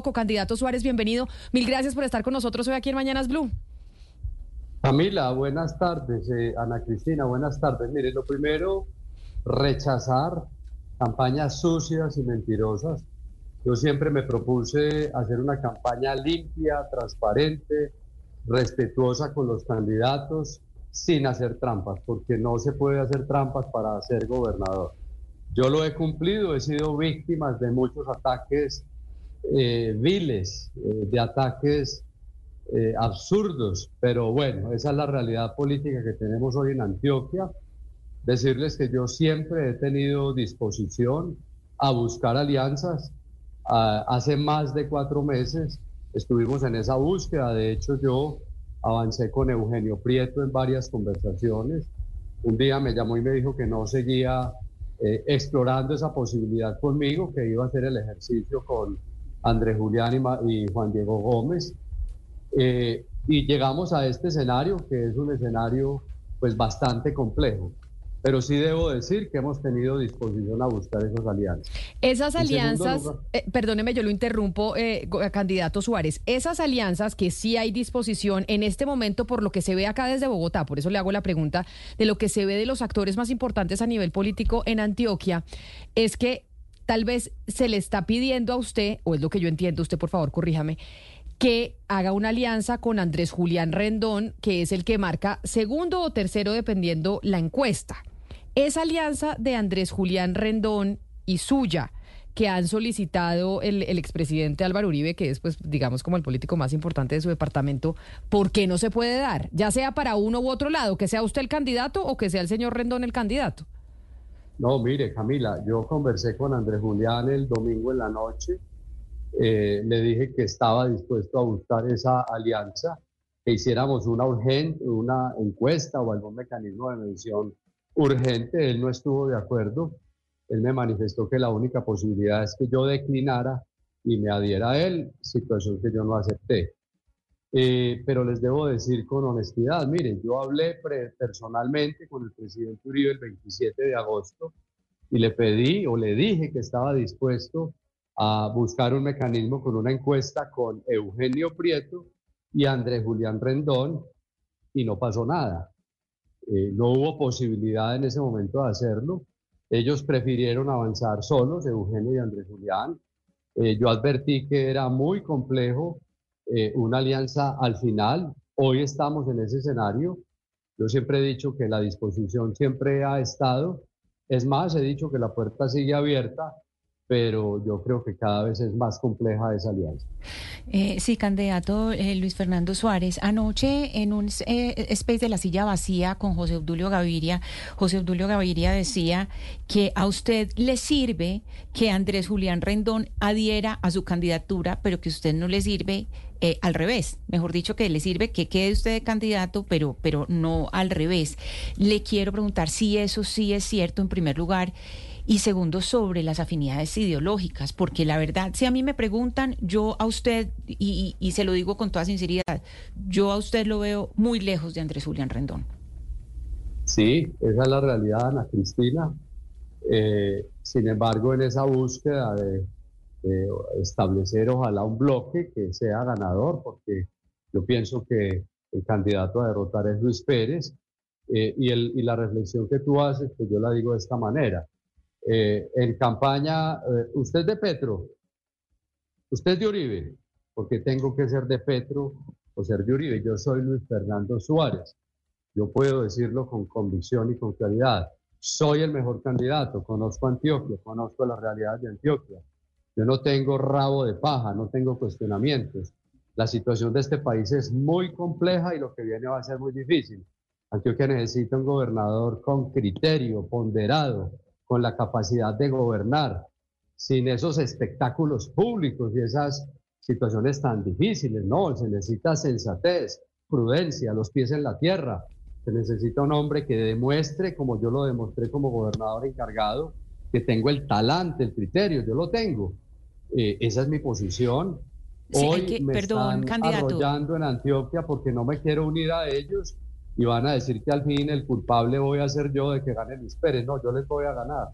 Candidato Suárez, bienvenido. Mil gracias por estar con nosotros hoy aquí en Mañanas Blue. Camila, buenas tardes. Eh, Ana Cristina, buenas tardes. Mire, lo primero, rechazar campañas sucias y mentirosas. Yo siempre me propuse hacer una campaña limpia, transparente, respetuosa con los candidatos, sin hacer trampas, porque no se puede hacer trampas para ser gobernador. Yo lo he cumplido, he sido víctima de muchos ataques eh, viles, eh, de ataques eh, absurdos, pero bueno, esa es la realidad política que tenemos hoy en Antioquia. Decirles que yo siempre he tenido disposición a buscar alianzas. hace más de cuatro meses estuvimos en esa búsqueda, de hecho yo avancé con Eugenio Prieto en varias conversaciones. Un día me llamó y me dijo que no seguía explorando esa posibilidad conmigo, que iba a hacer el ejercicio con Andrés Julián y, Juan Diego Gómez. Eh, y llegamos a este escenario, que es un escenario pues bastante complejo. Pero sí debo decir que hemos tenido disposición a buscar esas alianzas. Esas alianzas, eh, perdóneme, yo lo interrumpo, eh, candidato Suárez, esas alianzas que sí hay disposición en este momento por lo que se ve acá desde Bogotá, por eso le hago la pregunta de lo que se ve de los actores más importantes a nivel político en Antioquia, es que tal vez se le está pidiendo a usted, o es lo que yo entiendo, usted por favor corríjame, que haga una alianza con Andrés Julián Rendón, que es el que marca segundo o tercero dependiendo la encuesta. Esa alianza de Andrés Julián Rendón y suya, que han solicitado el, expresidente Álvaro Uribe, que es, pues, digamos, como el político más importante de su departamento, ¿por qué no se puede dar? Ya sea para uno u otro lado, que sea usted el candidato o que sea el señor Rendón el candidato. No, mire, Camila, yo conversé con Andrés Julián el domingo en la noche. Eh, le dije que estaba dispuesto a buscar esa alianza, que hiciéramos una urgente, una encuesta o algún mecanismo de medición urgente. Él no estuvo de acuerdo. Él me manifestó que la única posibilidad es que yo declinara y me adhiera a él, situación que yo no acepté. Eh, pero les debo decir con honestidad, miren, yo hablé personalmente con el presidente Uribe el 27 de agosto y le pedí o le dije que estaba dispuesto a buscar un mecanismo con una encuesta con Eugenio Prieto y Andrés Julián Rendón y no pasó nada. Eh, no hubo posibilidad en ese momento de hacerlo. Ellos prefirieron avanzar solos, Eugenio y Andrés Julián. Eh, yo advertí que era muy complejo eh, una alianza al final. Hoy estamos en ese escenario. Yo siempre he dicho que la disposición siempre ha estado. Es más, he dicho que la puerta sigue abierta pero yo creo que cada vez es más compleja esa alianza. Eh, sí, candidato eh, Luis Fernando Suárez. Anoche en un eh, space de la silla vacía con José Obdulio Gaviria, José Obdulio Gaviria decía que a usted le sirve que Andrés Julián Rendón adhiera a su candidatura, pero que a usted no le sirve al revés. Mejor dicho, que le sirve que quede usted candidato, pero, pero no al revés. Le quiero preguntar si eso sí es cierto en primer lugar. Y segundo, sobre las afinidades ideológicas, porque la verdad, si a mí me preguntan, yo a usted, y, se lo digo con toda sinceridad, yo a usted lo veo muy lejos de Andrés Julián Rendón. Sí, esa es la realidad, Ana Cristina. Eh, sin embargo, en esa búsqueda de, establecer ojalá un bloque que sea ganador, porque yo pienso que el candidato a derrotar es Luis Pérez, eh, y, el, y la reflexión que tú haces, pues yo la digo de esta manera. Eh, en campaña, eh, usted de Petro, usted de Uribe, porque tengo que ser de Petro o ser de Uribe. Yo soy Luis Fernando Suárez. Yo puedo decirlo con convicción y con claridad. Soy el mejor candidato, conozco Antioquia, conozco la realidad de Antioquia. Yo no tengo rabo de paja, no tengo cuestionamientos. La situación de este país es muy compleja y lo que viene va a ser muy difícil. Antioquia necesita un gobernador con criterio, ponderado, con la capacidad de gobernar, sin esos espectáculos públicos y esas situaciones tan difíciles. No, se necesita sensatez, prudencia, los pies en la tierra. Se necesita un hombre que demuestre, como yo lo demostré como gobernador encargado, que tengo el talante, el criterio, yo lo tengo. Eh, esa es mi posición. Hoy me están arrollando en Antioquia porque no me quiero unir a ellos y van a decir que al fin el culpable voy a ser yo de que gane Luis Pérez. No, yo les voy a ganar.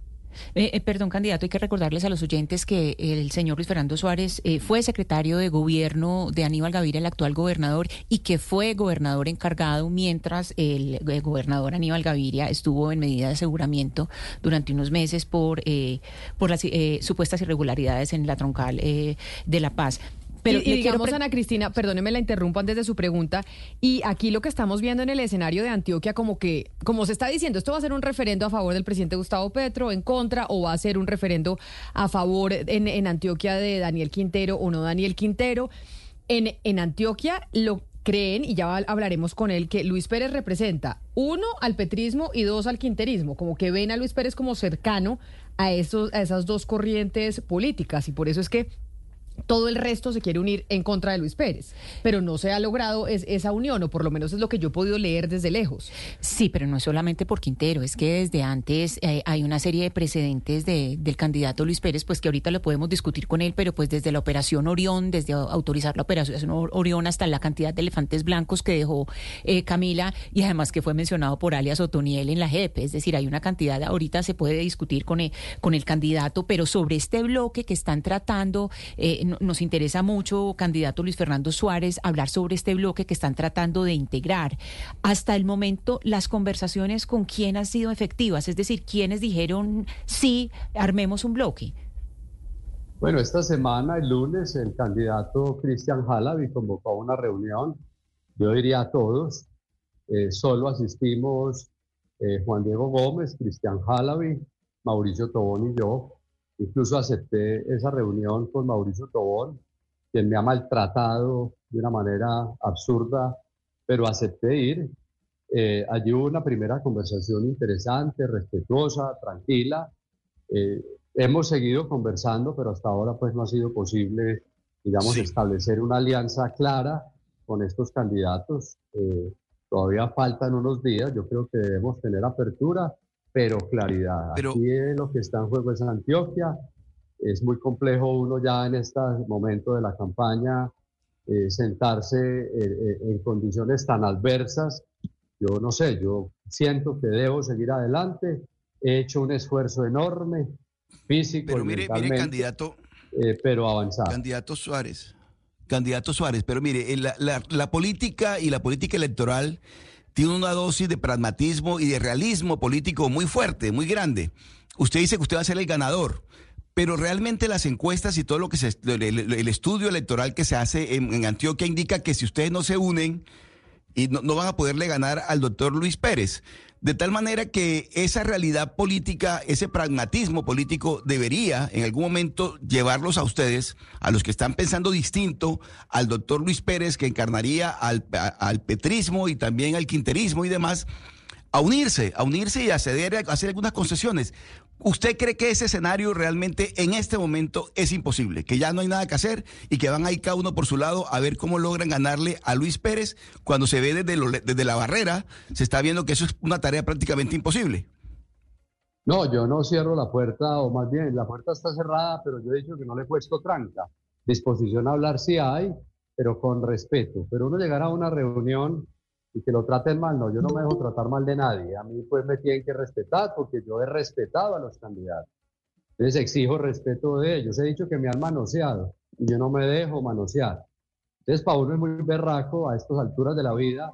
Eh, eh, perdón, candidato, hay que recordarles a los oyentes que el señor Luis Fernando Suárez eh, fue secretario de gobierno de Aníbal Gaviria, el actual gobernador, y que fue gobernador encargado mientras el, gobernador Aníbal Gaviria estuvo en medida de aseguramiento durante unos meses por, por las supuestas irregularidades en la troncal de La Paz. Pero y, digamos, Ana Cristina, perdóneme la interrumpo antes de su pregunta, y aquí lo que estamos viendo en el escenario de Antioquia, como que, como se está diciendo, esto va a ser un referendo a favor del presidente Gustavo Petro, en contra, o va a ser un referendo a favor en, en Antioquia de Daniel Quintero o no Daniel Quintero. En, en Antioquia lo creen, y ya hablaremos con él, que Luis Pérez representa, uno, al petrismo y dos, al quinterismo, como que ven a Luis Pérez como cercano a, esos, a esas dos corrientes políticas, y por eso es que todo el resto se quiere unir en contra de Luis Pérez, pero no se ha logrado esa unión, o por lo menos es lo que yo he podido leer desde lejos. Sí, pero no es solamente por Quintero, es que desde antes eh, hay una serie de precedentes del candidato Luis Pérez, pues que ahorita lo podemos discutir con él, pero pues desde la operación Orión, desde autorizar la operación Orión hasta la cantidad de elefantes blancos que dejó eh, Camila y además que fue mencionado por alias Otoniel en la JEP, es decir, hay una cantidad, ahorita se puede discutir con el, con el candidato, pero sobre este bloque que están tratando... Eh, nos interesa mucho, candidato Luis Fernando Suárez, hablar sobre este bloque que están tratando de integrar. Hasta el momento, las conversaciones con quién han sido efectivas, es decir, quiénes dijeron sí, armemos un bloque. Bueno, esta semana, el lunes, el candidato Cristian Halabi convocó una reunión, yo diría a todos, eh, solo asistimos eh, Juan Diego Gómez, Cristian Halabi, Mauricio Tobón y yo, Incluso acepté esa reunión con Mauricio Tobón, quien me ha maltratado de una manera absurda, pero acepté ir. Eh, allí hubo una primera conversación interesante, respetuosa, tranquila. Eh, hemos seguido conversando, pero hasta ahora pues no ha sido posible, digamos, establecer una alianza clara con estos candidatos. Eh, todavía faltan unos días, yo creo que debemos tener apertura pero claridad. Pero, Aquí lo que está en juego es Antioquia. Es muy complejo uno ya en este momento de la campaña eh, sentarse eh, eh, en condiciones tan adversas. Yo no sé, yo siento que debo seguir adelante. He hecho un esfuerzo enorme, físico. Pero mire, mire, candidato. pero avanzado. Candidato Suárez. Candidato Suárez, pero mire, la, la política y la política electoral tiene una dosis de pragmatismo y de realismo político muy fuerte, muy grande. Usted dice que usted va a ser el ganador, pero realmente las encuestas y todo lo que se, el, estudio electoral que se hace en Antioquia indica que si ustedes no se unen, y no, van a poderle ganar al doctor Luis Pérez. De tal manera que esa realidad política, ese pragmatismo político debería en algún momento llevarlos a ustedes, a los que están pensando distinto al doctor Luis Pérez, que encarnaría al, al petrismo y también al quinterismo y demás, a unirse, a unirse y a ceder, a hacer algunas concesiones. ¿Usted cree que ese escenario realmente en este momento es imposible? Que ya no hay nada que hacer y que van a ir cada uno por su lado a ver cómo logran ganarle a Luis Pérez cuando se ve desde, desde la barrera, se está viendo que eso es una tarea prácticamente imposible. No, yo no cierro la puerta, o más bien, la puerta está cerrada, pero yo he dicho que no le he puesto tranca. Disposición a hablar sí hay, pero con respeto. Pero uno llegará a una reunión y que lo traten mal, no, yo no me dejo tratar mal de nadie. A mí pues me tienen que respetar porque yo he respetado a los candidatos. Entonces exijo respeto de ellos. He dicho que me han manoseado y yo no me dejo manosear. Entonces para uno es muy berraco a estas alturas de la vida,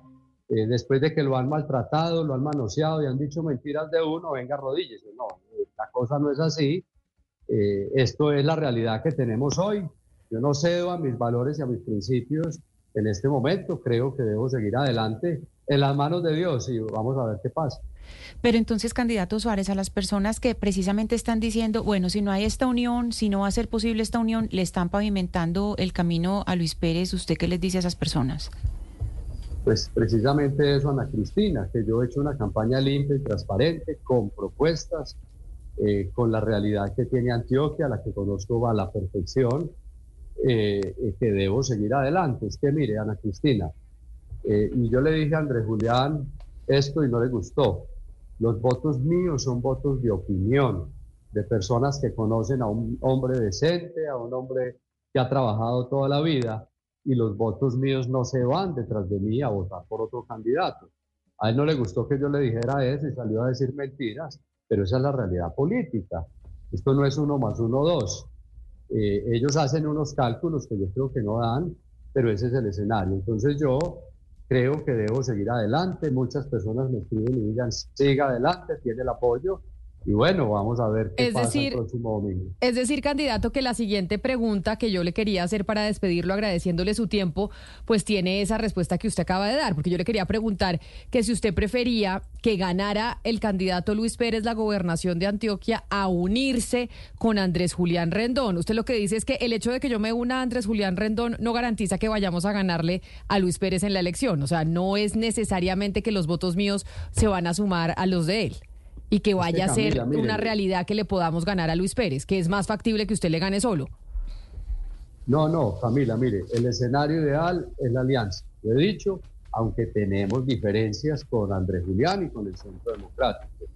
eh, después de que lo han maltratado, lo han manoseado y han dicho mentiras de uno, venga rodillas. No, la cosa no es así. Eh, esto es la realidad que tenemos hoy. Yo no cedo a mis valores y a mis principios en este momento creo que debo seguir adelante en las manos de Dios y vamos a ver qué pasa. Pero entonces, candidato Suárez, a las personas que precisamente están diciendo, bueno, si no hay esta unión, si no va a ser posible esta unión, le están pavimentando el camino a Luis Pérez, ¿usted qué les dice a esas personas? Pues precisamente eso, Ana Cristina, que yo he hecho una campaña limpia y transparente, con propuestas, eh, con la realidad que tiene Antioquia, la que conozco a la perfección, eh, que debo seguir adelante. Es que mire, Ana Cristina, eh, y yo le dije a Andrés Julián esto y no le gustó. Los votos míos son votos de opinión, de personas que conocen a un hombre decente, a un hombre que ha trabajado toda la vida, y los votos míos no se van detrás de mí a votar por otro candidato. A él no le gustó que yo le dijera eso y salió a decir mentiras. pero esa es la realidad política. Esto no es uno más uno, dos. Eh, ellos hacen unos cálculos que yo creo que no dan, pero ese es el escenario. Entonces yo creo que debo seguir adelante. Muchas personas me escriben y digan, siga adelante, tiene el apoyo. Y bueno, vamos a ver qué pasa el próximo domingo. Es decir, candidato, que la siguiente pregunta que yo le quería hacer para despedirlo, agradeciéndole su tiempo, pues tiene esa respuesta que usted acaba de dar, porque yo le quería preguntar que si usted prefería que ganara el candidato Luis Pérez la gobernación de Antioquia a unirse con Andrés Julián Rendón. Usted lo que dice es que el hecho de que yo me una a Andrés Julián Rendón no garantiza que vayamos a ganarle a Luis Pérez en la elección. O sea, no es necesariamente que los votos míos se van a sumar a los de él y que vaya a ser una realidad que le podamos ganar a Luis Pérez, que es más factible que usted le gane solo. No, no, Camila, mire, el escenario ideal es la alianza. Lo he dicho, aunque tenemos diferencias con Andrés Julián y con el Centro Democrático.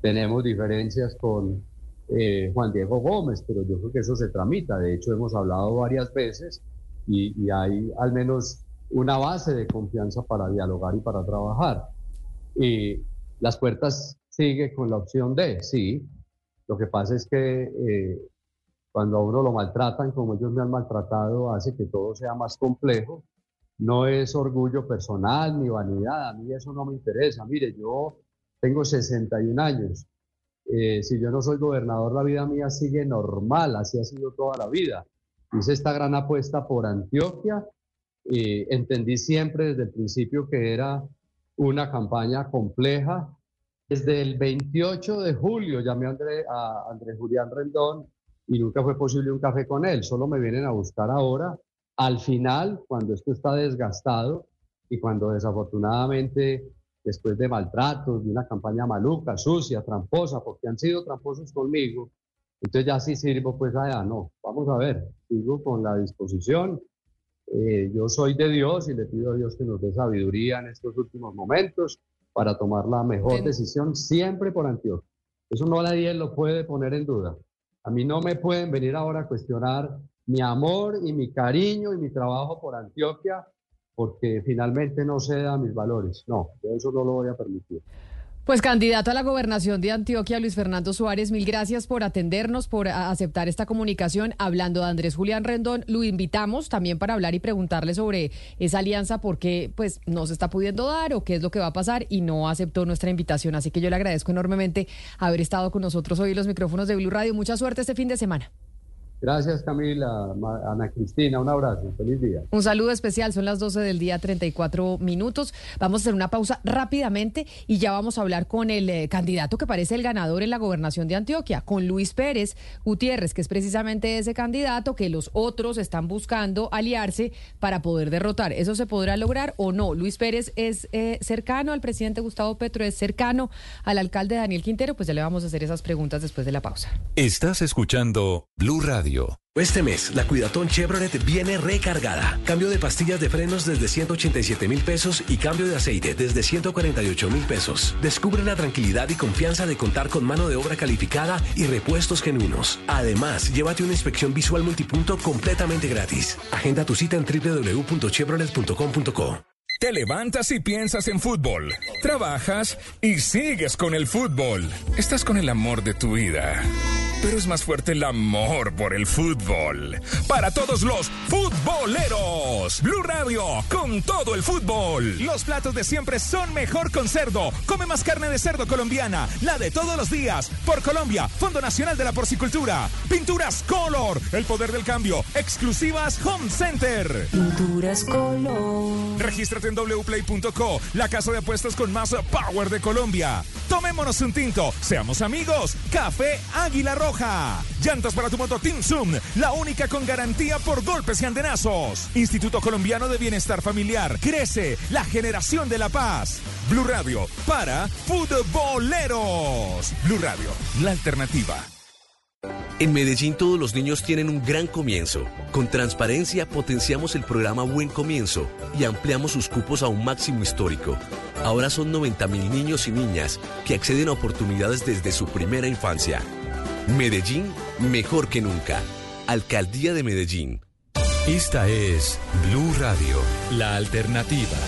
Tenemos diferencias con eh, Juan Diego Gómez, pero yo creo que eso se tramita. De hecho, hemos hablado varias veces y, y hay al menos una base de confianza para dialogar y para trabajar. Y las puertas sigue con la opción D, sí. Lo que pasa es que eh, cuando a uno lo maltratan como ellos me han maltratado, hace que todo sea más complejo. No es orgullo personal ni vanidad, a mí eso no me interesa. Mire, yo tengo 61 años. Eh, si yo no soy gobernador, la vida mía sigue normal, así ha sido toda la vida. Hice esta gran apuesta por Antioquia y entendí siempre desde el principio que era una campaña compleja, desde el 28 de julio llamé a André, Andrés Julián Rendón y nunca fue posible un café con él. Solo me vienen a buscar ahora. Al final, cuando esto está desgastado y cuando desafortunadamente, después de maltratos, de una campaña maluca, sucia, tramposa, porque han sido tramposos conmigo, entonces ya sí sirvo, pues allá, no, vamos a ver, sigo con la disposición. Eh, yo soy de Dios y le pido a Dios que nos dé sabiduría en estos últimos momentos para tomar la mejor decisión siempre por Antioquia. Eso no nadie lo puede poner en duda. A mí no me pueden venir ahora a cuestionar mi amor y mi cariño y mi trabajo por Antioquia porque finalmente no ceda mis valores. No, eso no lo voy a permitir. Pues candidato a la gobernación de Antioquia, Luis Fernando Suárez, mil gracias por atendernos, por aceptar esta comunicación. Hablando de Andrés Julián Rendón, lo invitamos también para hablar y preguntarle sobre esa alianza, por qué pues, no se está pudiendo dar o qué es lo que va a pasar y no aceptó nuestra invitación. Así que yo le agradezco enormemente haber estado con nosotros hoy en los micrófonos de Blue Radio. Mucha suerte este fin de semana. Gracias Camila, Ana Cristina, un abrazo, feliz día. Un saludo especial, son las 12 del día 34 minutos. Vamos a hacer una pausa rápidamente y ya vamos a hablar con el eh, candidato que parece el ganador en la gobernación de Antioquia, con Luis Pérez Gutiérrez, que es precisamente ese candidato que los otros están buscando aliarse para poder derrotar. ¿Eso se podrá lograr o no? Luis Pérez es eh, cercano al presidente Gustavo Petro, es cercano al alcalde Daniel Quintero, pues ya le vamos a hacer esas preguntas después de la pausa. Estás escuchando Blue Radio. Este mes, la Cuidatón Chevrolet viene recargada. Cambio de pastillas de frenos desde 187 mil pesos y cambio de aceite desde 148 mil pesos. Descubre la tranquilidad y confianza de contar con mano de obra calificada y repuestos genuinos. Además, llévate una inspección visual multipunto completamente gratis. Agenda tu cita en www.chevrolet.com.co. Te levantas y piensas en fútbol. Trabajas y sigues con el fútbol. Estás con el amor de tu vida. Pero es más fuerte el amor por el fútbol. Para todos los futboleros. Blue Radio con todo el fútbol. Los platos de siempre son mejor con cerdo. Come más carne de cerdo colombiana. La de todos los días. Por Colombia. Fondo Nacional de la Porcicultura. Pinturas Color. El poder del cambio. Exclusivas Home Center. Pinturas Color. Regístrate en wplay.co. La casa de apuestas con más power de Colombia. Tomémonos un tinto. Seamos amigos. Café Águila Roja. Llantas para tu moto Team Zoom, la única con garantía por golpes y andenazos. Instituto Colombiano de Bienestar Familiar. Crece la generación de la paz. Blue Radio para futboleros. Blue Radio, la alternativa. En Medellín todos los niños tienen un gran comienzo. Con transparencia potenciamos el programa Buen Comienzo y ampliamos sus cupos a un máximo histórico. Ahora son 90 mil niños y niñas que acceden a oportunidades desde su primera infancia. Medellín, mejor que nunca. Alcaldía de Medellín. Esta es Blue Radio, la alternativa.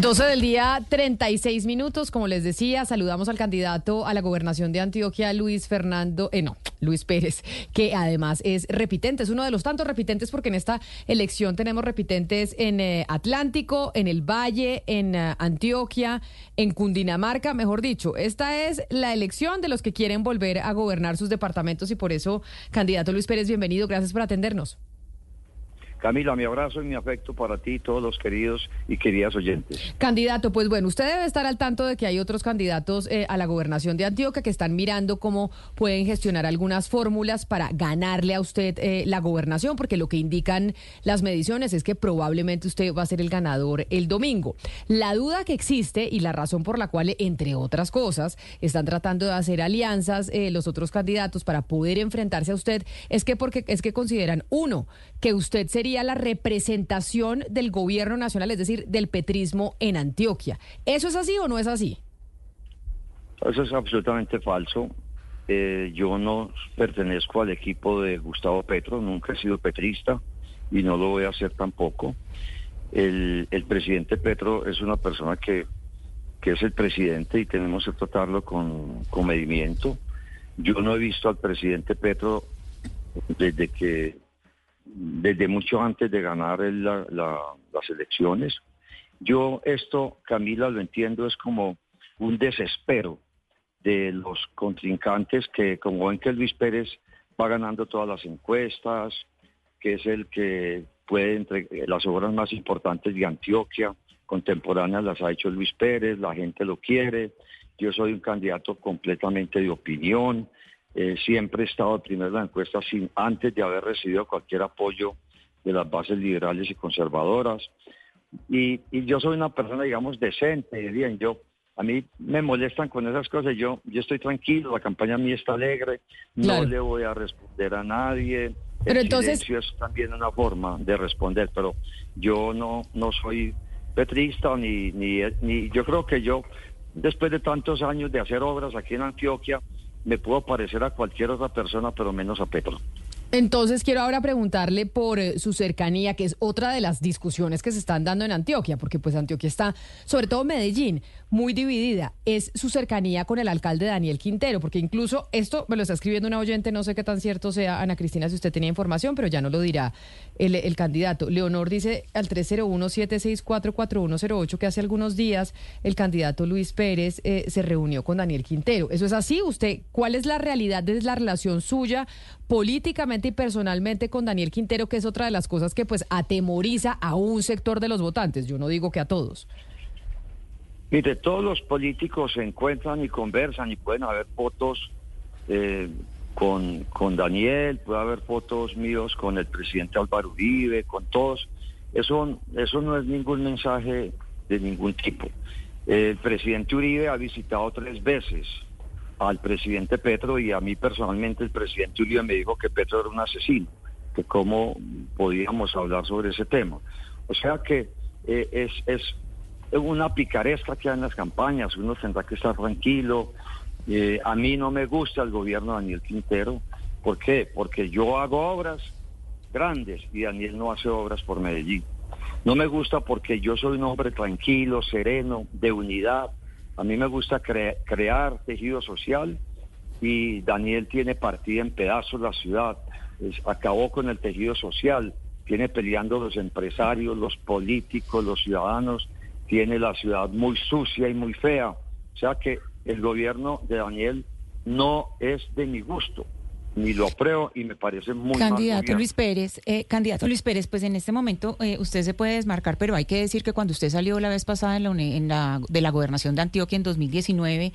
12 del día, 36 minutos. Como les decía, saludamos al candidato a la gobernación de Antioquia, Luis Fernando, eh, no, Luis Pérez, que además es repitente, es uno de los tantos repitentes porque en esta elección tenemos repitentes en eh, Atlántico, en el Valle, en eh, Antioquia, en Cundinamarca, mejor dicho. Esta es la elección de los que quieren volver a gobernar sus departamentos y por eso, candidato Luis Pérez, bienvenido. Gracias por atendernos. Camila, mi abrazo y mi afecto para ti y todos los queridos y queridas oyentes. Candidato, pues bueno, usted debe estar al tanto de que hay otros candidatos eh, a la gobernación de Antioquia que están mirando cómo pueden gestionar algunas fórmulas para ganarle a usted eh, la gobernación, porque lo que indican las mediciones es que probablemente usted va a ser el ganador el domingo. La duda que existe y la razón por la cual, entre otras cosas, están tratando de hacer alianzas eh, los otros candidatos para poder enfrentarse a usted es que porque es que consideran uno que usted sería la representación del gobierno nacional, es decir, del petrismo en Antioquia. ¿Eso es así o no es así? Eso es absolutamente falso. Eh, yo no pertenezco al equipo de Gustavo Petro, nunca he sido petrista y no lo voy a hacer tampoco. El, presidente Petro es una persona que, que, es el presidente y tenemos que tratarlo con, con medimiento. Yo no he visto al presidente Petro desde que desde mucho antes de ganar las elecciones. Yo esto, Camila, lo entiendo, es como un desespero de los contrincantes que, como ven que Luis Pérez va ganando todas las encuestas, que es el que puede entre las obras más importantes de Antioquia, contemporáneas las ha hecho Luis Pérez, la gente lo quiere, yo soy un candidato completamente de opinión, eh, siempre he estado primero en la encuesta sin, antes de haber recibido cualquier apoyo de las bases liberales y conservadoras. Y, yo soy una persona, digamos, decente, bien, yo, a mí me molestan con esas cosas, yo, yo estoy tranquilo, la campaña mí está alegre, no le voy a responder a nadie. Pero El entonces... es también una forma de responder, pero yo no, no soy petrista ni, ni, ni yo creo que yo, después de tantos años de hacer obras aquí en Antioquia, me puedo parecer a cualquier otra persona, pero menos a Petro. Entonces quiero ahora preguntarle por eh, su cercanía, que es otra de las discusiones que se están dando en Antioquia, porque pues Antioquia está, sobre todo Medellín, muy dividida. Es su cercanía con el alcalde Daniel Quintero, porque incluso esto me lo está escribiendo una oyente, no sé qué tan cierto sea, Ana Cristina, si usted tenía información, pero ya no lo dirá el, candidato. Leonor dice al 301-764-4108 que hace algunos días el candidato Luis Pérez eh, se reunió con Daniel Quintero. ¿Eso es así? ¿Usted cuál es la realidad de la relación suya políticamente y personalmente con Daniel Quintero, que es otra de las cosas que pues atemoriza a un sector de los votantes? Yo no digo que a todos. Mire, todos los políticos se encuentran y conversan y pueden haber fotos eh, con, con Daniel, puede haber fotos míos con el presidente Álvaro Uribe, con todos. Eso, eso no es ningún mensaje de ningún tipo. El presidente Uribe ha visitado tres veces al presidente Petro y a mí personalmente el presidente Uribe me dijo que Petro era un asesino, que cómo podíamos hablar sobre ese tema. O sea que eh, es, es una picaresca que hay en las campañas, uno tendrá que estar tranquilo. Eh, a mí no me gusta el gobierno de Daniel Quintero. ¿Por qué? Porque yo hago obras grandes y Daniel no hace obras por Medellín. No me gusta porque yo soy un hombre tranquilo, sereno, de unidad. A mí me gusta crear tejido social y Daniel tiene partida en pedazos la ciudad. acabó con el tejido social, tiene peleando los empresarios, los políticos, los ciudadanos tiene la ciudad muy sucia y muy fea. O sea que el gobierno de Daniel no es de mi gusto ni lo apruebo y me parece muy candidato Luis Pérez eh, candidato Luis Pérez pues en este momento eh, usted se puede desmarcar pero hay que decir que cuando usted salió la vez pasada en la, en la, de la gobernación de Antioquia en 2019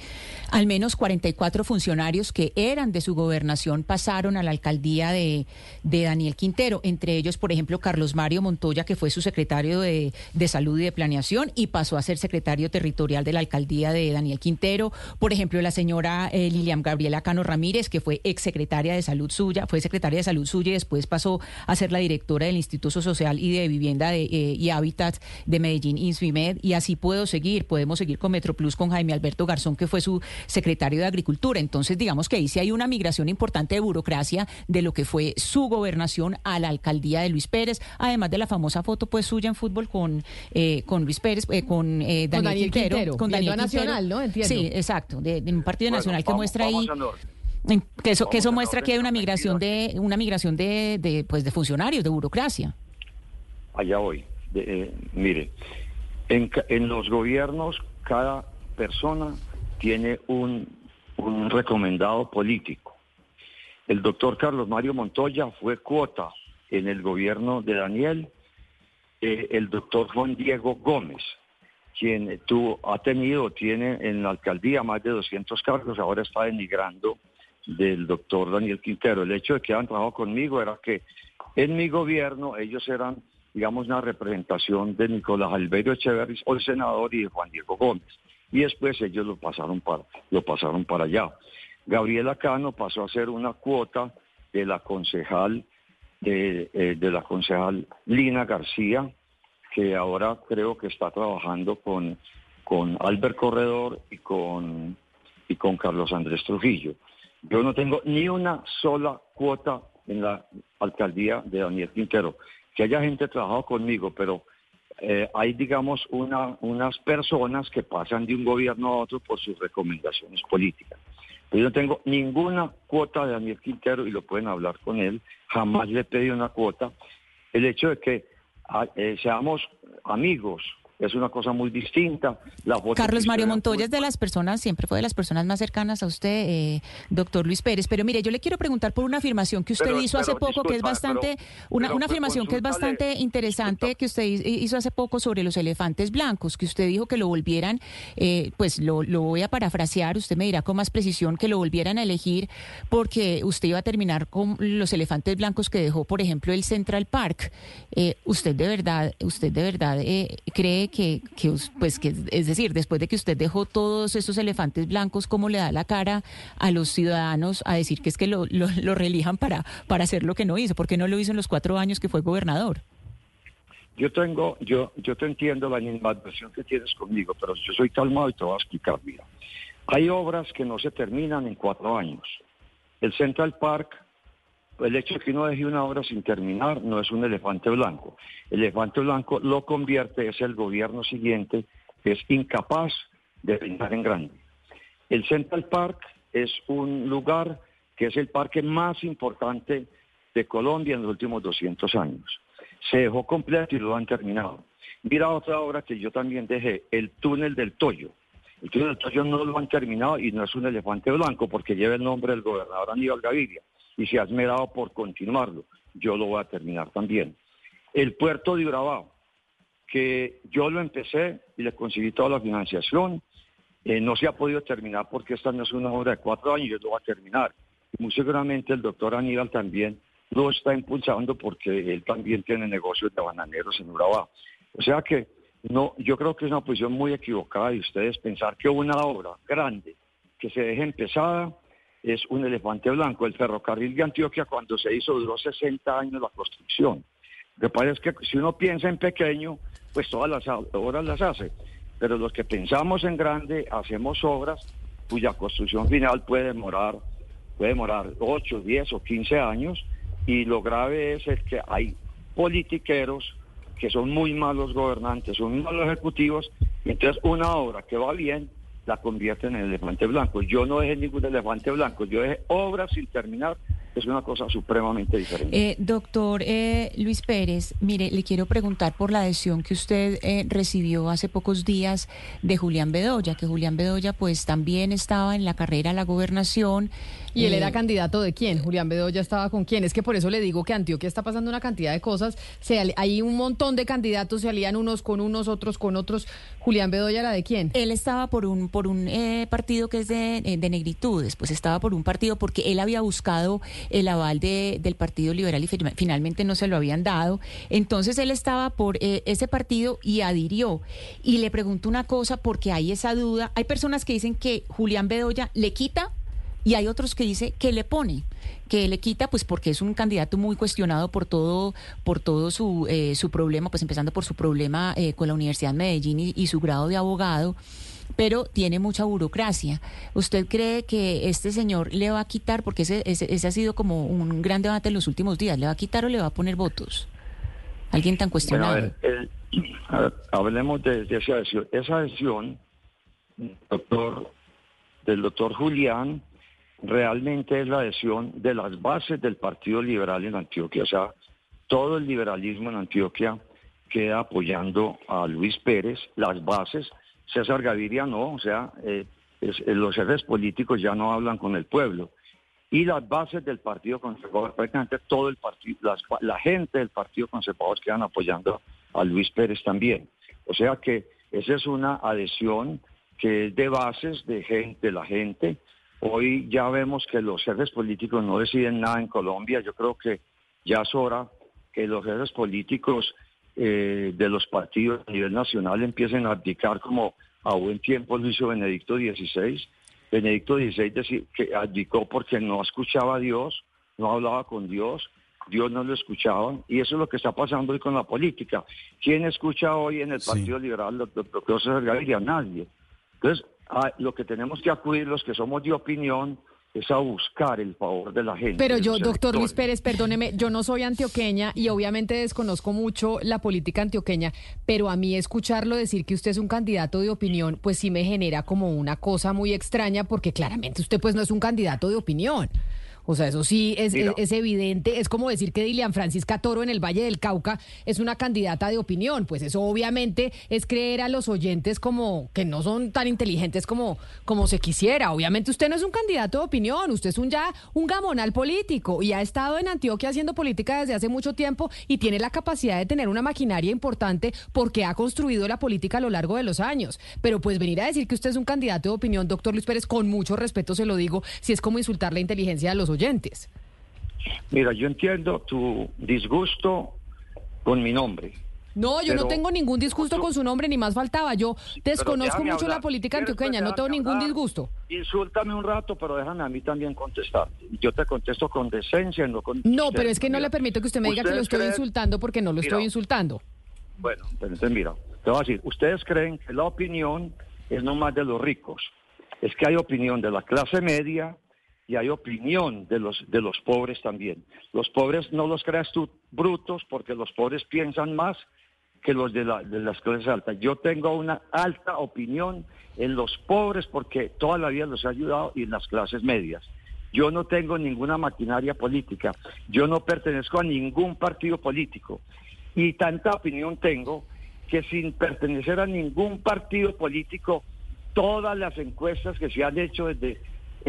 al menos 44 funcionarios que eran de su gobernación pasaron a la alcaldía de, de Daniel Quintero entre ellos por ejemplo Carlos Mario Montoya que fue su secretario de, de salud y de planeación y pasó a ser secretario territorial de la alcaldía de Daniel Quintero. Por ejemplo la señora eh, Lilian Gabriela Cano Ramírez que fue exsecretaria secretaria de salud suya, fue secretaria de salud suya y después pasó a ser la directora del Instituto Social y de Vivienda de, eh, y Hábitat de Medellín, Insvimed, y así puedo seguir. Podemos seguir con Metroplus con Jaime Alberto Garzón, que fue su secretario de Agricultura. Entonces, digamos que ahí sí hay una migración importante de burocracia de lo que fue su gobernación a la alcaldía de Luis Pérez, además de la famosa foto pues suya en fútbol con, eh, con Luis Pérez, eh, con, Daniel Quintero, con Daniel Nacional, ¿no? Entiendo. Sí, exacto, de, un partido nacional que muestra ahí que eso, que eso muestra que hay una migración de una migración de, de, pues de funcionarios, de burocracia. Allá hoy, eh, mire, en, en, los gobiernos cada persona tiene un, un recomendado político. El doctor Carlos Mario Montoya fue cuota en el gobierno de Daniel, eh, el doctor Juan Diego Gómez quien tuvo, ha tenido, tiene en la alcaldía más de 200 cargos, ahora está denigrando del doctor Daniel Quintero. El hecho de que han trabajado conmigo era que en mi gobierno ellos eran, digamos, una representación de Nicolás Alberio Echeverri, el senador, y de Juan Diego Gómez. Y después ellos lo pasaron para, lo pasaron para allá. Gabriela Cano pasó a ser una cuota de la concejal, de, eh, de la concejal Lina García, que ahora creo que está trabajando con, con Albert Corredor y con, y con Carlos Andrés Trujillo. Yo no tengo ni una sola cuota en la alcaldía de Daniel Quintero. Que haya gente trabajado conmigo, pero eh, hay, digamos, una, unas personas que pasan de un gobierno a otro por sus recomendaciones políticas. Yo no tengo ninguna cuota de Daniel Quintero y lo pueden hablar con él. Jamás le pedido una cuota. El hecho de que eh, seamos amigos, es una cosa muy distinta. Carlos Mario Montoya es de las personas, siempre fue de las personas más cercanas a usted, eh, doctor Luis Pérez. Pero mire, yo le quiero preguntar por una afirmación que usted hizo hace poco, que es bastante, una, una afirmación que es bastante interesante que usted hizo hace poco sobre los elefantes blancos, que usted dijo que lo volvieran, eh, pues lo, lo voy a parafrasear, usted me dirá con más precisión, que lo volvieran a elegir porque usted iba a terminar con los elefantes blancos que dejó, por ejemplo, el Central Park. Eh, usted de verdad, usted de verdad cree que, pues, que, es decir, después de que usted dejó todos esos elefantes blancos, ¿cómo le da la cara a los ciudadanos a decir que es que lo, lo, relijan para, para hacer lo que no hizo? ¿Por qué no lo hizo en los cuatro años que fue gobernador? Yo tengo, yo, yo te entiendo la animadversión que tienes conmigo, pero yo soy calmado y te voy a explicar, mira. Hay obras que no se terminan en cuatro años. El Central Park el hecho de que uno deje una obra sin terminar no es un elefante blanco. El elefante blanco lo convierte, es el gobierno siguiente que es incapaz de pensar en grande. El Central Park es un lugar que es el parque más importante de Colombia en los últimos 200 años. Se dejó completo y lo han terminado. Mira otra obra que yo también dejé, el túnel del Toyo. El túnel del Toyo no lo han terminado y no es un elefante blanco porque lleva el nombre del gobernador Aníbal Gaviria y se ha esmerado por continuarlo. Yo lo voy a terminar también. El puerto de Urabá, que yo lo empecé y le conseguí toda la financiación, eh, no se ha podido terminar porque esta no es una obra de cuatro años, yo lo voy a terminar. Y muy seguramente el doctor Aníbal también lo está impulsando porque él también tiene negocios de bananeros en Urabá. O sea que no, yo creo que es una posición muy equivocada de ustedes pensar que una obra grande que se deje empezada es un elefante blanco. El ferrocarril de Antioquia cuando se hizo duró 60 años la construcción. Lo que pasa es que si uno piensa en pequeño, pues todas las obras las hace. Pero los que pensamos en grande, hacemos obras cuya construcción final puede demorar, puede demorar 8, 10 o 15 años. Y lo grave es el que hay politiqueros que son muy malos gobernantes, son malos ejecutivos, y entonces una obra que va bien la convierten en elefante blanco. Yo no dejé ningún elefante blanco, yo dejé obras sin terminar, es una cosa supremamente diferente. Eh, doctor eh, Luis Pérez, mire, le quiero preguntar por la adhesión que usted eh, recibió hace pocos días de Julián Bedoya, que Julián Bedoya pues también estaba en la carrera a la gobernación. ¿Y él era candidato de quién? Julián Bedoya estaba con quién. Es que por eso le digo que Antioquia está pasando una cantidad de cosas. Se, hay un montón de candidatos, se alían unos con unos, otros con otros. ¿Julián Bedoya era de quién? Él estaba por un, por un partido que es de, de negritudes, pues estaba por un partido porque él había buscado el aval de, del Partido Liberal y finalmente no se lo habían dado. Entonces él estaba por eh, ese partido y adhirió. Y le pregunto una cosa porque hay esa duda. Hay personas que dicen que Julián Bedoya le quita y hay otros que dice que le pone, que le quita, pues porque es un candidato muy cuestionado por todo, por todo su, eh, su problema, pues empezando por su problema eh, con la Universidad de Medellín y, su grado de abogado pero tiene mucha burocracia. ¿Usted cree que este señor le va a quitar, porque ese, ese, ha sido como un gran debate en los últimos días, ¿le va a quitar o le va a poner votos? Alguien tan cuestionado. hablemos de, esa adhesión. Esa adhesión, doctor, del doctor Julián, realmente es la adhesión de las bases del Partido Liberal en Antioquia. O sea, todo el liberalismo en Antioquia queda apoyando a Luis Pérez, las bases. César Gaviria no, o sea, eh, eh, los jefes políticos ya no hablan con el pueblo. Y las bases del Partido Conservador, prácticamente todo el partido, la gente del Partido Conservador quedan apoyando a Luis Pérez también. O sea que esa es una adhesión que es de bases de, gente, de la gente, Hoy ya vemos que los jefes políticos no deciden nada en Colombia. Yo creo que ya es hora que los jefes políticos eh, de los partidos a nivel nacional empiecen a abdicar como a buen tiempo lo hizo Benedicto XVI. Benedicto XVI que abdicó porque no escuchaba a Dios, no hablaba con Dios, Dios no lo escuchaba, y eso es lo que está pasando hoy con la política. ¿Quién escucha hoy en el Partido Liberal, doctor José Gaviria? Nadie. Entonces, Ah, lo que tenemos que acudir los que somos de opinión es a buscar el favor de la gente. Pero yo, doctor Luis Pérez, perdóneme, yo no soy antioqueña y obviamente desconozco mucho la política antioqueña, pero a mí escucharlo decir que usted es un candidato de opinión, pues sí me genera como una cosa muy extraña, porque claramente usted pues no es un candidato de opinión. O sea, eso sí es, es, evidente. Es como decir que Dilian Francisca Toro en el Valle del Cauca es una candidata de opinión. Pues eso obviamente es creer a los oyentes como que no son tan inteligentes como, como se quisiera. Obviamente usted no es un candidato de opinión, usted es un ya un gamonal político y ha estado en Antioquia haciendo política desde hace mucho tiempo y tiene la capacidad de tener una maquinaria importante porque ha construido la política a lo largo de los años. Pero pues venir a decir que usted es un candidato de opinión, doctor Luis Pérez, con mucho respeto se lo digo, si es como insultar la inteligencia de los oyentes oyentes. Mira, yo entiendo tu disgusto con mi nombre. No, yo no tengo ningún disgusto con su nombre, ni más faltaba. Yo desconozco mucho la política antioqueña, no tengo ningún disgusto. Insúltame un rato, pero déjame a mí también contestar. Yo te contesto con decencia, no con... No, pero es que no le permito que usted me diga que lo estoy insultando porque no lo estoy insultando. Bueno, entonces mira, te voy a decir, ustedes creen que la opinión es no más de los ricos. Es que hay opinión de la clase media, y hay opinión de los, de los pobres también. Los pobres no los creas tú brutos porque los pobres piensan más que los de, de las clases altas. Yo tengo una alta opinión en los pobres porque toda la vida los he ayudado y en las clases medias. Yo no tengo ninguna maquinaria política, yo no pertenezco a ningún partido político y tanta opinión tengo que sin pertenecer a ningún partido político, todas las encuestas que se han hecho desde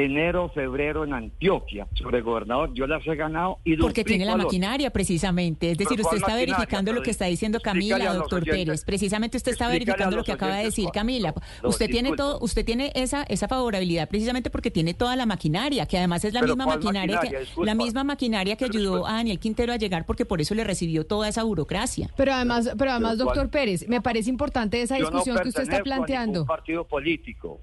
enero, febrero en Antioquia sobre gobernador. Yo las he ganado y Porque tiene la maquinaria precisamente. Es decir, usted está verificando lo que está diciendo Camila, doctor Pérez. Precisamente usted está verificando lo que acaba de decir Camila. usted tiene todo, usted tiene esa esa favorabilidad precisamente porque tiene toda la maquinaria, que además es la misma maquinaria, que la misma maquinaria que ayudó a Daniel Quintero a llegar porque por eso le recibió toda esa burocracia. Pero además, pero además, doctor Pérez, me parece importante esa discusión que usted está planteando. partido político.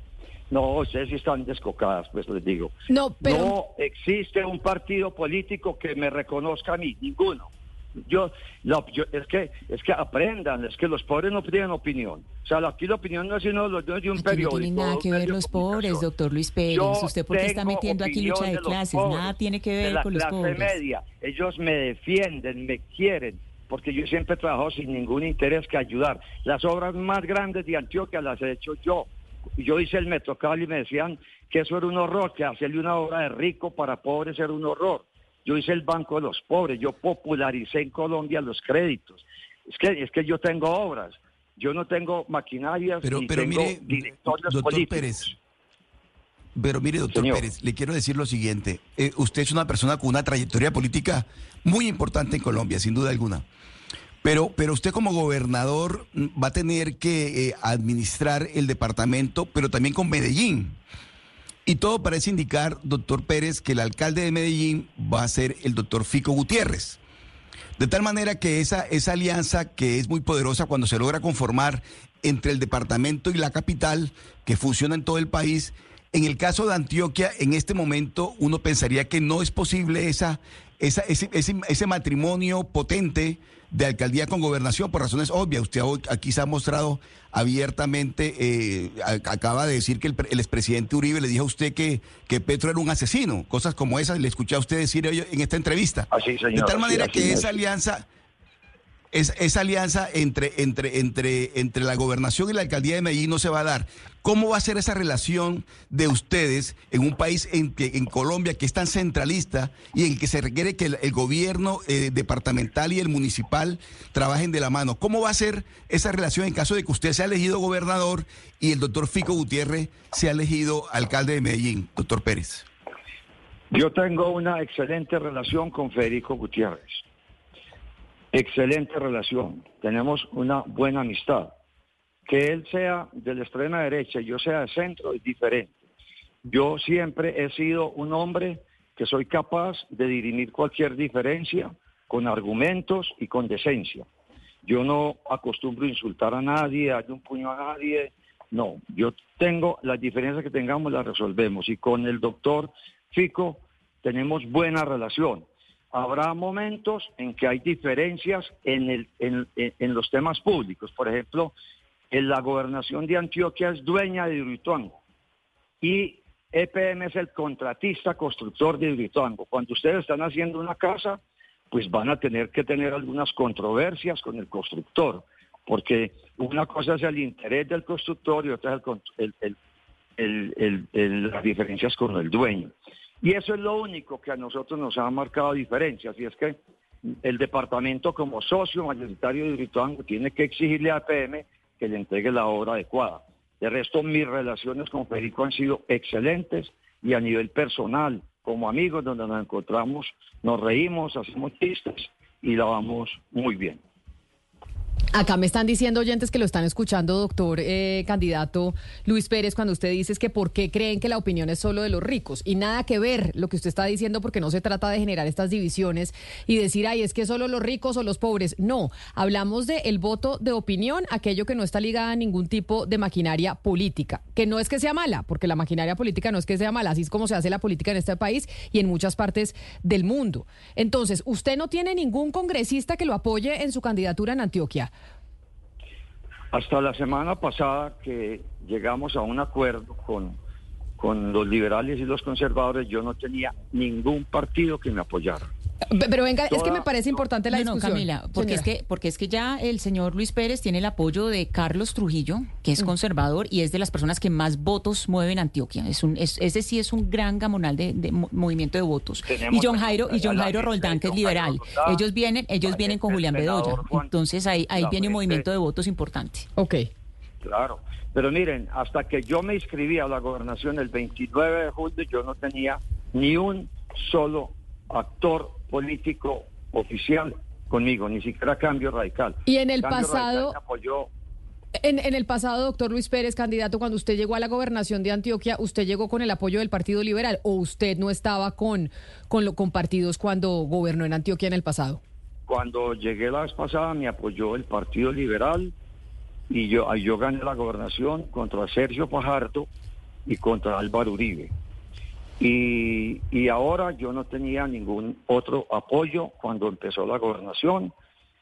No, ustedes están descocadas, pues les digo. No, pero... No existe un partido político que me reconozca a mí, ninguno. Yo, es que es que aprendan, es que los pobres no tienen opinión. O sea, aquí la opinión no es sino de un periódico. No tiene nada que ver los pobres, doctor Luis Pérez. Usted porque está metiendo aquí lucha de, clases, nada tiene que ver con los pobres. media, ellos me defienden, me quieren, porque yo siempre he trabajado sin ningún interés que ayudar. Las obras más grandes de Antioquia las he hecho yo yo hice el Metro y me decían que eso era un horror, que hacerle una obra de rico para pobres era un horror. Yo hice el Banco de los Pobres, yo popularicé en Colombia los créditos. Es que, es que yo tengo obras, yo no tengo maquinarias pero, ni pero tengo mire, doctor Pérez, pero mire, doctor Pérez, le quiero decir lo siguiente. Eh, usted es una persona con una trayectoria política muy importante en Colombia, sin duda alguna. Pero, pero usted como gobernador va a tener que eh, administrar el departamento, pero también con Medellín. Y todo parece indicar, doctor Pérez, que el alcalde de Medellín va a ser el doctor Fico Gutiérrez. De tal manera que esa, esa alianza que es muy poderosa cuando se logra conformar entre el departamento y la capital, que funciona en todo el país, En el caso de Antioquia, en este momento uno pensaría que no es posible esa, esa, ese, ese matrimonio potente de alcaldía con gobernación por razones obvias. Usted hoy aquí se ha mostrado abiertamente, eh, acaba de decir que el, pre- el expresidente Uribe le dijo a usted que, que Petro era un asesino, cosas como esas, le escuché a usted decir hoy en esta entrevista. Así, señor, de tal manera así que es. esa alianza es- esa alianza entre, entre, entre, entre la gobernación y la alcaldía de Medellín no se va a dar. ¿Cómo va a ser esa relación de ustedes en un país en, que, en Colombia que es tan centralista y en que se requiere que el, gobierno eh, departamental y el municipal trabajen de la mano? ¿Cómo va a ser esa relación en caso de que usted sea elegido gobernador y el doctor Fico Gutiérrez sea elegido alcalde de Medellín, doctor Pérez? Yo tengo una excelente relación con Federico Gutiérrez. Excelente relación. Tenemos una buena amistad. Que él sea de la extrema derecha y yo sea de centro es diferente. Yo siempre he sido un hombre que soy capaz de dirimir cualquier diferencia con argumentos y con decencia. Yo no acostumbro a insultar a nadie, darle un puño a nadie. No, yo tengo las diferencias que tengamos, las resolvemos. Y con el doctor Fico tenemos buena relación. Habrá momentos en que hay diferencias en, los temas públicos. Por ejemplo, en la gobernación de Antioquia es dueña de Hidroituango y EPM es el contratista constructor de Hidroituango. Cuando ustedes están haciendo una casa, pues van a tener que tener algunas controversias con el constructor, porque una cosa es el interés del constructor y otra es el- el- el- las diferencias con el dueño. Y eso es lo único que a nosotros nos ha marcado diferencias, y es que el departamento como socio mayoritario de Hidroituango tiene que exigirle a EPM que le entregue la obra adecuada. De resto, mis relaciones con Federico han sido excelentes y a nivel personal, como amigos, donde nos encontramos, nos reímos, hacemos chistes y la vamos muy bien. Acá me están diciendo oyentes que lo están escuchando, doctor eh, candidato Luis Pérez, cuando usted dice que por qué creen que la opinión es solo de los ricos. Y nada que ver lo que usted está diciendo, porque no se trata de generar estas divisiones y decir, ay, es que solo los ricos o los pobres. No, hablamos de el voto de opinión, aquello que no está ligado a ningún tipo de maquinaria política. Que no es que sea mala, porque la maquinaria política no es que sea mala, así es como se hace la política en este país y en muchas partes del mundo. Entonces, usted no tiene ningún congresista que lo apoye en su candidatura en Antioquia. Hasta la semana pasada que llegamos a un acuerdo con, con los liberales y los conservadores, yo no tenía ningún partido que me apoyara. Pe- Pero venga, es que me parece importante la No, no, discusión. Camila, porque es que porque es que ya el señor Luis Pérez tiene el apoyo de Carlos Trujillo, que Mm. es conservador y es de las personas que más votos mueven en Antioquia. Es un es, ese sí es un gran gamonal de, de mo- movimiento de votos. Tenemos y John Jairo y John Jairo Roldán, que es liberal. Ellos vienen ellos vienen con Julián Bedoya. Entonces ahí ahí viene un movimiento de votos importante. Ok. Claro. Pero miren, hasta que yo me inscribí a la gobernación el 29 de julio, yo no tenía ni un solo actor político oficial conmigo, ni siquiera Cambio Radical. Y en el Cambio pasado- apoyó En, en el pasado, doctor Luis Pérez, candidato, cuando usted llegó a la gobernación de Antioquia, ¿usted llegó con el apoyo del Partido Liberal o usted no estaba con, con, lo, con partidos cuando gobernó en Antioquia en el pasado? Cuando llegué la vez pasada me apoyó el Partido Liberal y yo, yo gané la gobernación contra Sergio Fajardo y contra Álvaro Uribe. Y, y ahora yo no tenía ningún otro apoyo cuando empezó la gobernación.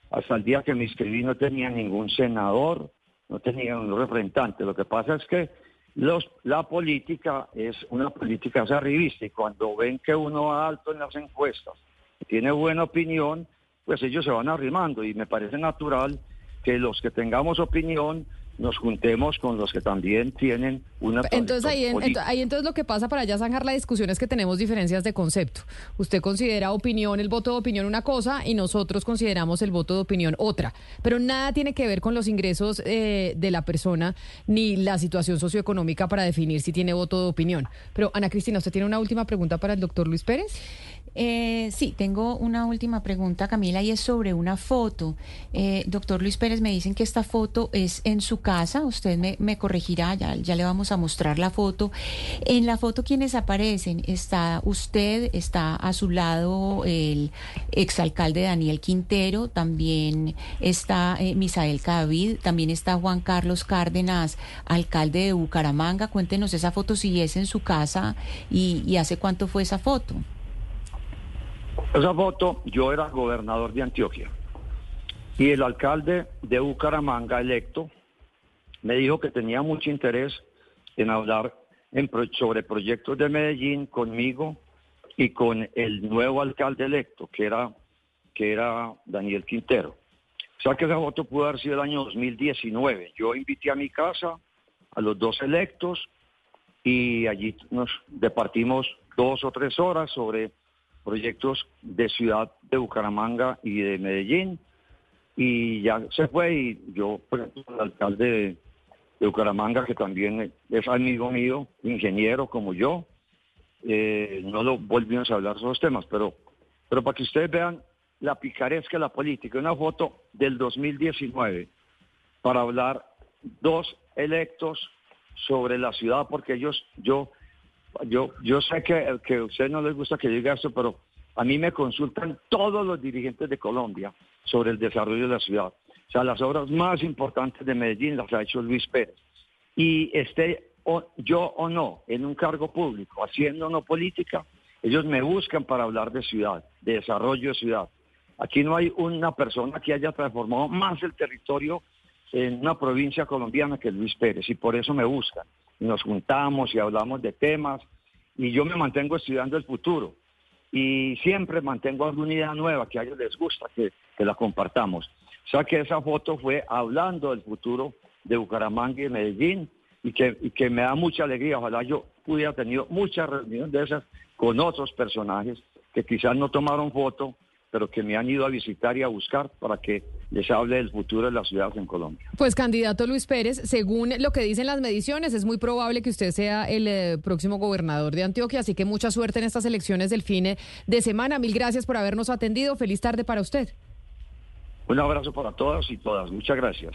Hasta el día que me inscribí no tenía ningún senador, no tenía ningún representante. Lo que pasa es que los, la política es una política arribista y cuando ven que uno va alto en las encuestas, tiene buena opinión, pues ellos se van arrimando y me parece natural que los que tengamos opinión nos juntemos con los que también tienen una Entonces ahí, en- ento- ahí entonces lo que pasa para ya zanjar la discusión es que tenemos diferencias de concepto. Usted considera opinión, el voto de opinión una cosa y nosotros consideramos el voto de opinión otra. Pero nada tiene que ver con los ingresos eh, de la persona ni la situación socioeconómica para definir si tiene voto de opinión. Pero Ana Cristina, ¿usted tiene una última pregunta para el doctor Luis Pérez? Eh, sí, tengo una última pregunta, Camila, y es sobre una foto. Eh, doctor Luis Pérez, me dicen que esta foto es en su casa. Usted me, corregirá, ya, ya, le vamos a mostrar la foto. En la foto, ¿quiénes aparecen? Está usted, está a su lado el exalcalde Daniel Quintero, también está eh, Misael Cadavid, también está Juan Carlos Cárdenas, alcalde de Bucaramanga. Cuéntenos esa foto si es en su casa y, y hace cuánto fue esa foto. Esa foto, yo era gobernador de Antioquia y el alcalde de Bucaramanga electo me dijo que tenía mucho interés en hablar sobre proyectos de Medellín conmigo y con el nuevo alcalde electo, que era, que era Daniel Quintero. O sea que esa foto pudo haber sido el año 2019. Yo invité a mi casa a los dos electos y allí nos departimos dos o tres horas sobre proyectos de ciudad de Bucaramanga y de Medellín. Y ya se fue y yo, por el alcalde de, Bucaramanga, que también es amigo mío, ingeniero como yo, eh, no lo volvimos a hablar sobre los temas, pero, pero para que ustedes vean la picaresca de la política, una foto del 2019 para hablar dos electos sobre la ciudad, porque ellos, yo yo, yo sé que, que a usted no les gusta que diga eso, pero a mí me consultan todos los dirigentes de Colombia sobre el desarrollo de la ciudad. O sea, las obras más importantes de Medellín las ha hecho Luis Pérez. Y esté yo o no en un cargo público, haciendo no política, ellos me buscan para hablar de ciudad, de desarrollo de ciudad. Aquí no hay una persona que haya transformado más el territorio en una provincia colombiana que Luis Pérez, y por eso me buscan nos juntamos y hablamos de temas y yo me mantengo estudiando el futuro y siempre mantengo alguna idea nueva que a ellos les gusta que, la compartamos. O sea que esa foto fue hablando del futuro de Bucaramanga y Medellín y que, y que me da mucha alegría. Ojalá yo pudiera tenido muchas reuniones de esas con otros personajes que quizás no tomaron foto, pero que me han ido a visitar y a buscar para que les hable del futuro de las ciudades en Colombia. Pues candidato Luis Pérez, según lo que dicen las mediciones, es muy probable que usted sea el eh, próximo gobernador de Antioquia, así que mucha suerte en estas elecciones del fin de semana. Mil gracias por habernos atendido. Feliz tarde para usted. Un abrazo para todas y todas. Muchas gracias.